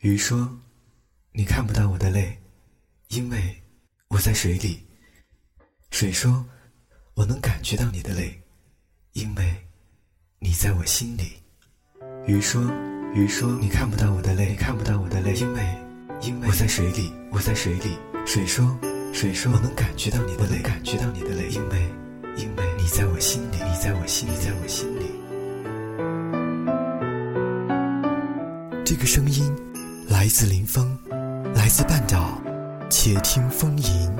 鱼说：“你看不到我的泪，因为我在水里。”水说：“我能感觉到你的泪，因为你在我心里。”鱼说：“鱼说你看不到我的泪，你看不到我的泪，因为因为我在水里，我在水里。”水说：“水说我能感觉到你的泪，感觉到你的泪，因为因为你在我心里，你在我心里，在我心里。”这个声音。来自林峰，来自半岛，且听风吟。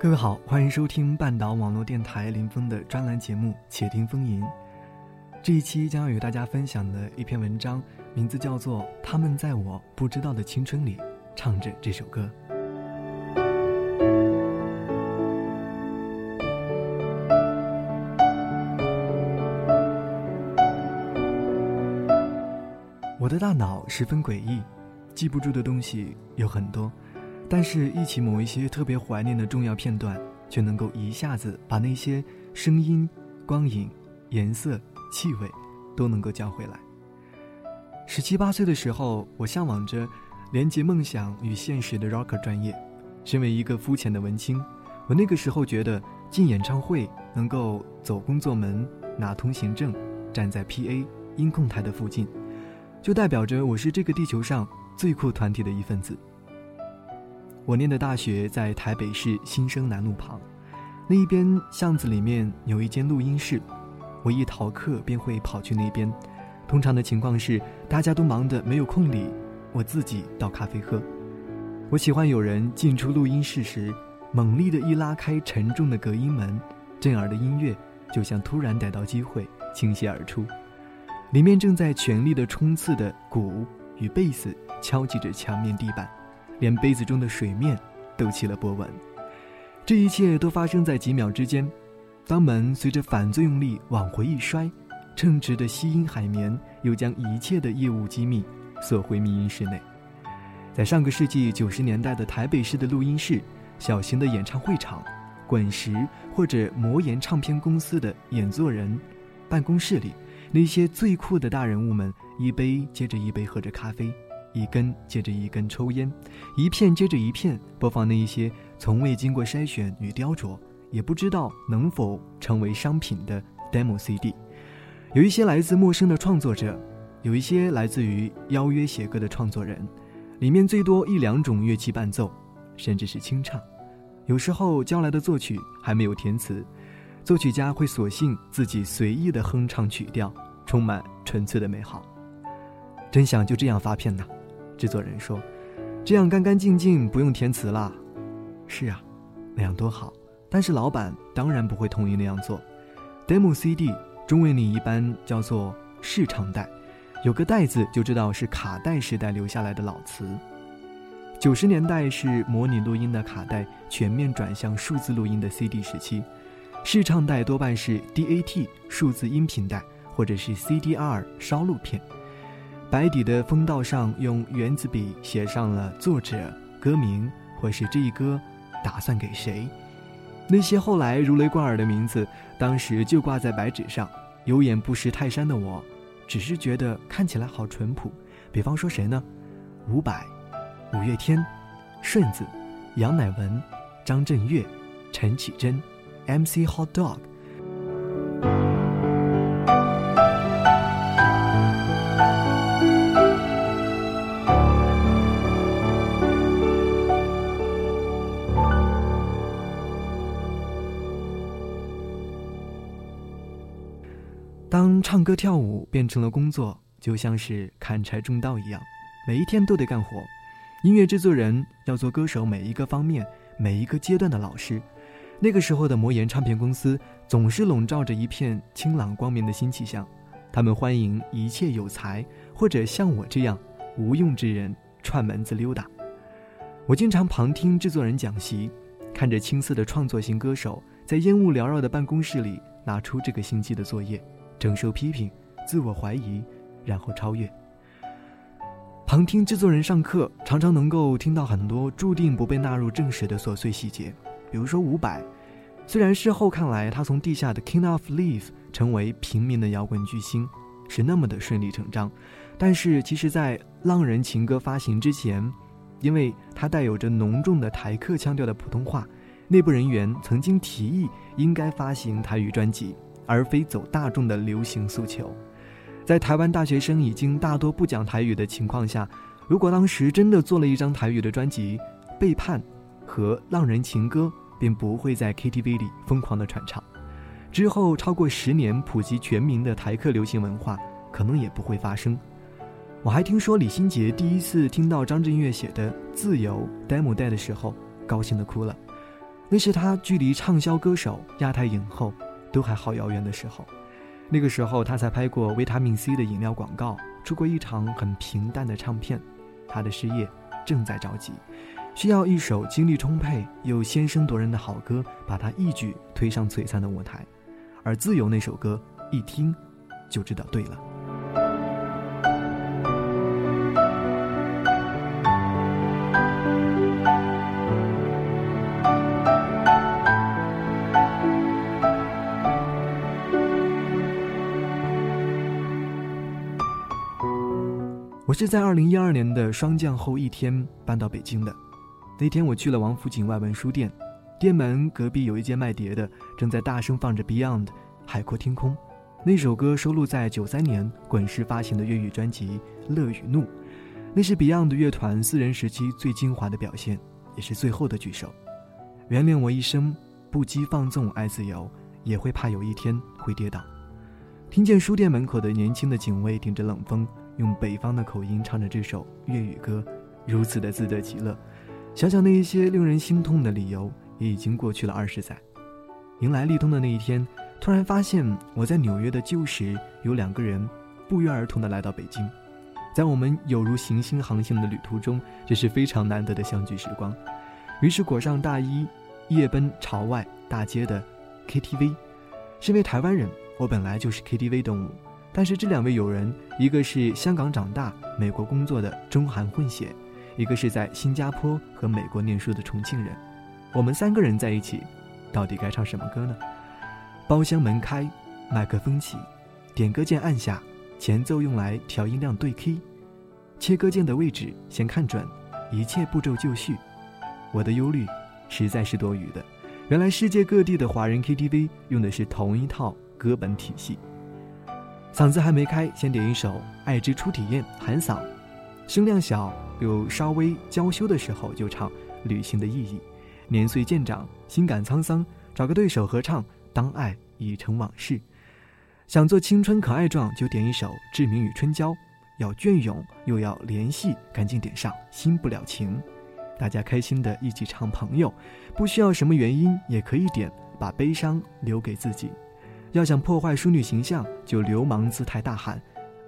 各位好，欢迎收听半岛网络电台林峰的专栏节目《且听风吟》。这一期将要与大家分享的一篇文章，名字叫做《他们在我不知道的青春里唱着这首歌》。我的大脑十分诡异，记不住的东西有很多。但是，忆起某一些特别怀念的重要片段，却能够一下子把那些声音、光影、颜色、气味，都能够叫回来。十七八岁的时候，我向往着连接梦想与现实的 rocker 专业。身为一个肤浅的文青，我那个时候觉得进演唱会能够走工作门、拿通行证、站在 PA 音控台的附近，就代表着我是这个地球上最酷团体的一份子。我念的大学在台北市新生南路旁，那一边巷子里面有一间录音室，我一逃课便会跑去那边。通常的情况是大家都忙得没有空理，我自己倒咖啡喝。我喜欢有人进出录音室时，猛力的一拉开沉重的隔音门，震耳的音乐就像突然逮到机会倾泻而出，里面正在全力的冲刺的鼓与贝斯敲击着墙面地板。连杯子中的水面都起了波纹，这一切都发生在几秒之间。当门随着反作用力往回一摔，称职的吸音海绵又将一切的业务机密锁回密音室内。在上个世纪九十年代的台北市的录音室、小型的演唱会场、滚石或者魔岩唱片公司的演作人办公室里，那些最酷的大人物们一杯接着一杯喝着咖啡。一根接着一根抽烟，一片接着一片播放那一些从未经过筛选与雕琢，也不知道能否成为商品的 demo CD。有一些来自陌生的创作者，有一些来自于邀约写歌的创作人，里面最多一两种乐器伴奏，甚至是清唱。有时候交来的作曲还没有填词，作曲家会索性自己随意的哼唱曲调，充满纯粹的美好。真想就这样发片呢。制作人说：“这样干干净净，不用填词了。”是啊，那样多好。但是老板当然不会同意那样做。demo CD 中文里一般叫做试唱带，有个带字就知道是卡带时代留下来的老词。九十年代是模拟录音的卡带全面转向数字录音的 CD 时期，试唱带多半是 DAT 数字音频带或者是 CDR 烧录片。白底的封道上用圆子笔写上了作者、歌名，或是这一歌打算给谁。那些后来如雷贯耳的名字，当时就挂在白纸上。有眼不识泰山的我，只是觉得看起来好淳朴。比方说谁呢？伍佰、五月天、顺子、杨乃文、张震岳、陈绮贞、MC Hot Dog。当唱歌跳舞变成了工作，就像是砍柴种稻一样，每一天都得干活。音乐制作人要做歌手每一个方面、每一个阶段的老师。那个时候的魔岩唱片公司总是笼罩着一片清朗光明的新气象，他们欢迎一切有才或者像我这样无用之人串门子溜达。我经常旁听制作人讲习，看着青涩的创作型歌手在烟雾缭绕的办公室里拿出这个星期的作业，承受批评、自我怀疑，然后超越。旁听制作人上课，常常能够听到很多注定不被纳入正史的琐碎细节，比如说伍佰。虽然事后看来，他从地下的 King of Leaf 成为平民的摇滚巨星，是那么的顺理成章，但是其实，在《浪人情歌》发行之前，因为他带有着浓重的台客腔调的普通话，内部人员曾经提议应该发行台语专辑，而非走大众的流行诉求。在台湾大学生已经大多不讲台语的情况下，如果当时真的做了一张台语的专辑，《背叛》和《浪人情歌》。便不会在 KTV 里疯狂的传唱，之后超过十年普及全民的台客流行文化，可能也不会发生。我还听说李心洁第一次听到张震岳写的《自由》demo 带的时候，高兴的哭了。那是他距离畅销歌手、亚太影后都还好遥远的时候。那个时候他才拍过维他命 C 的饮料广告，出过一场很平淡的唱片。他的事业正在着急。需要一首精力充沛又先声夺人的好歌，把他一举推上璀璨的舞台。而《自由》那首歌，一听就知道对了。我是在二零一二年的霜降后一天搬到北京的。那天我去了王府井外文书店，店门隔壁有一间卖碟的，正在大声放着 Beyond《海阔天空》，那首歌收录在九三年滚石发行的粤语专辑《乐与怒》，那是 Beyond 乐团四人时期最精华的表现，也是最后的举手。原谅我一生不羁放纵爱自由，也会怕有一天会跌倒。听见书店门口的年轻的警卫顶着冷风，用北方的口音唱着这首粤语歌，如此的自得其乐。想想那一些令人心痛的理由，也已经过去了二十载。迎来立冬的那一天，突然发现我在纽约的旧时有两个人不约而同的来到北京，在我们有如行星航行的旅途中，这是非常难得的相聚时光。于是裹上大衣，夜奔朝外大街的 KTV。身为台湾人，我本来就是 KTV 动物，但是这两位友人，一个是香港长大、美国工作的中韩混血。一个是在新加坡和美国念书的重庆人，我们三个人在一起，到底该唱什么歌呢？包厢门开，麦克风起，点歌键按下，前奏用来调音量对 K，切歌键的位置先看准，一切步骤就绪。我的忧虑实在是多余的，原来世界各地的华人 KTV 用的是同一套歌本体系。嗓子还没开，先点一首《爱之初体验》，喊嗓。声量小，有稍微娇羞的时候就唱《旅行的意义》。年岁渐长，心感沧桑，找个对手合唱《当爱已成往事》。想做青春可爱状，就点一首《志明与春娇》。要隽永，又要联系，赶紧点上《新不了情》。大家开心的一起唱《朋友》，不需要什么原因也可以点，把悲伤留给自己。要想破坏淑女形象，就流氓姿态大喊《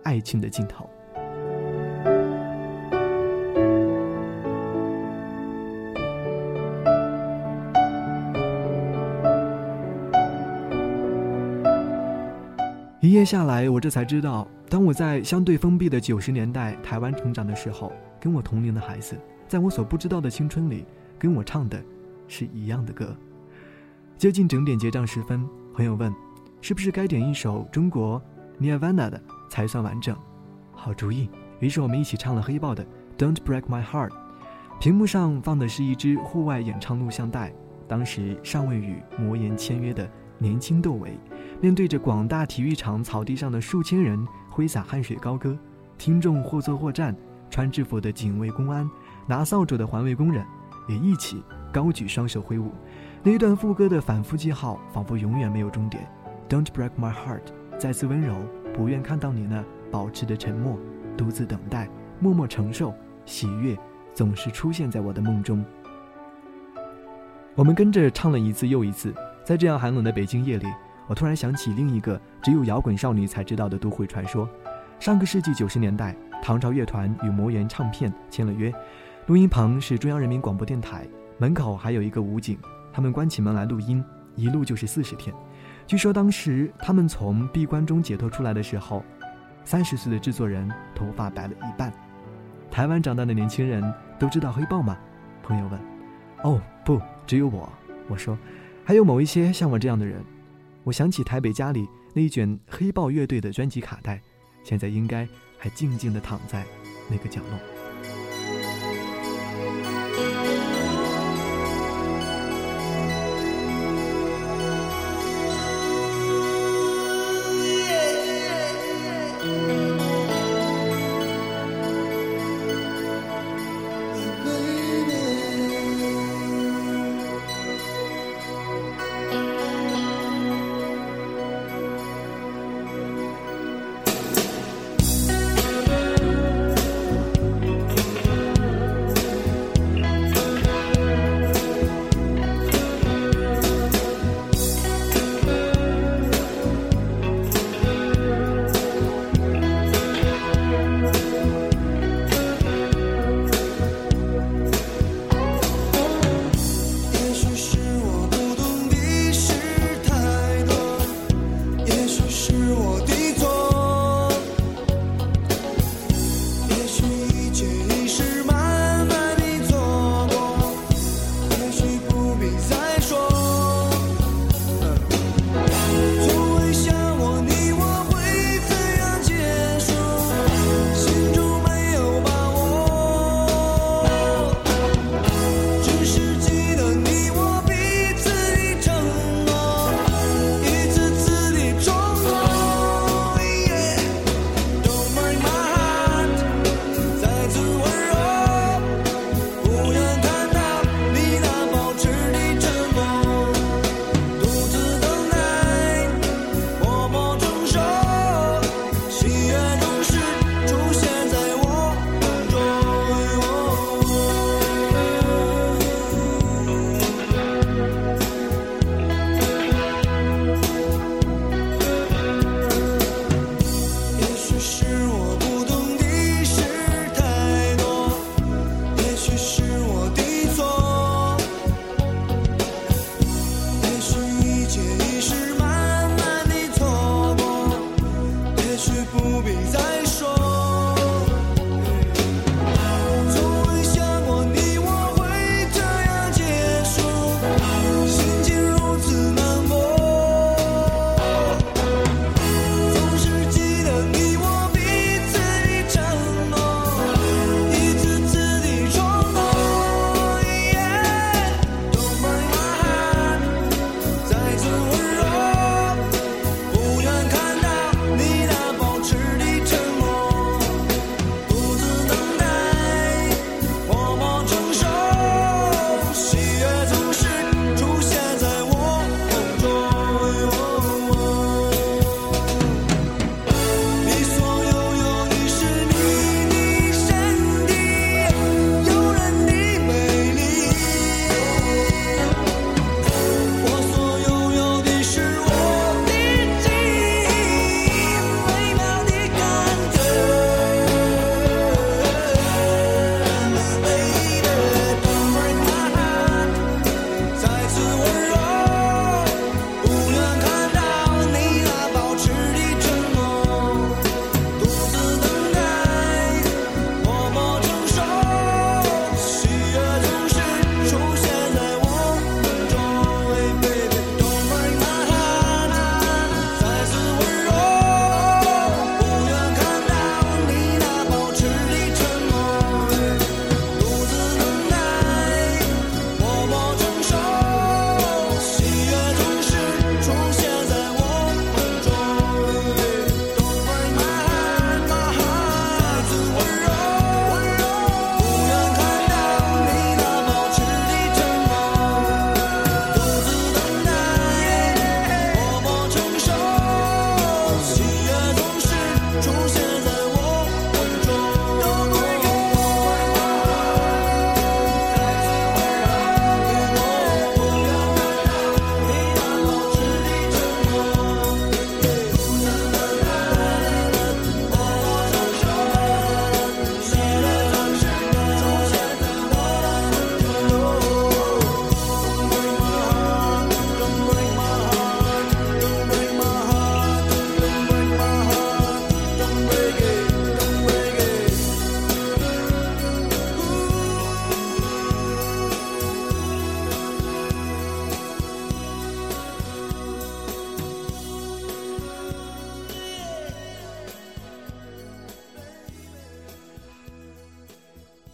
爱情的尽头》。一夜下来，我这才知道，当我在相对封闭的九十年代台湾成长的时候，跟我同龄的孩子，在我所不知道的青春里，跟我唱的是一样的歌。接近整点结账时分，朋友问，是不是该点一首中国 Nirvana 的才算完整？好主意。于是我们一起唱了黑豹的 Don't Break My Heart。屏幕上放的是一支户外演唱录像带，当时尚未与魔岩签约的年轻窦唯。面对着广大体育场草地上的数千人挥洒汗水高歌，听众或坐或站，穿制服的警卫、公安，拿扫帚的环卫工人，也一起高举双手挥舞。那一段副歌的反复记号，仿佛永远没有终点。Don't break my heart，再次温柔，不愿看到你那保持的沉默，独自等待，默默承受，喜悦总是出现在我的梦中。我们跟着唱了一次又一次，在这样寒冷的北京夜里。我突然想起另一个只有摇滚少女才知道的都会传说：上个世纪九十年代，唐朝乐团与魔岩唱片签了约，录音棚是中央人民广播电台，门口还有一个武警，他们关起门来录音，一录就是四十天。据说当时他们从闭关中解脱出来的时候，三十岁的制作人头发白了一半。台湾长大的年轻人都知道黑豹吗？朋友问。哦，不，只有我。我说，还有某一些像我这样的人。我想起台北家里那一卷黑豹乐队的专辑卡带，现在应该还静静地躺在那个角落。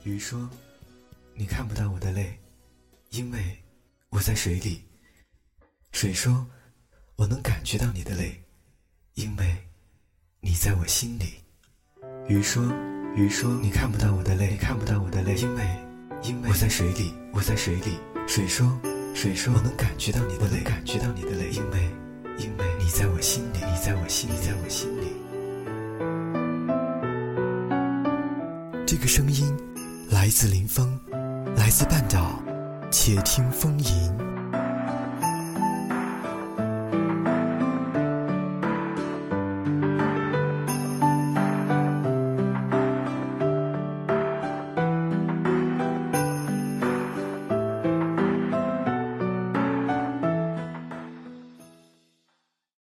鱼说，你看不到我的泪，因为我在水里。水说，我能感觉到你的泪，因为你在我心里。鱼说，鱼说，你看不到我的泪，你看不到我的泪，因为因为我在水里，我在水里。水说，水说，我能感觉到你的泪，感觉到你的泪，因为因为你在我心里，你在我心里，在我心里。这个声音来自林峰，来自半岛，且听风吟。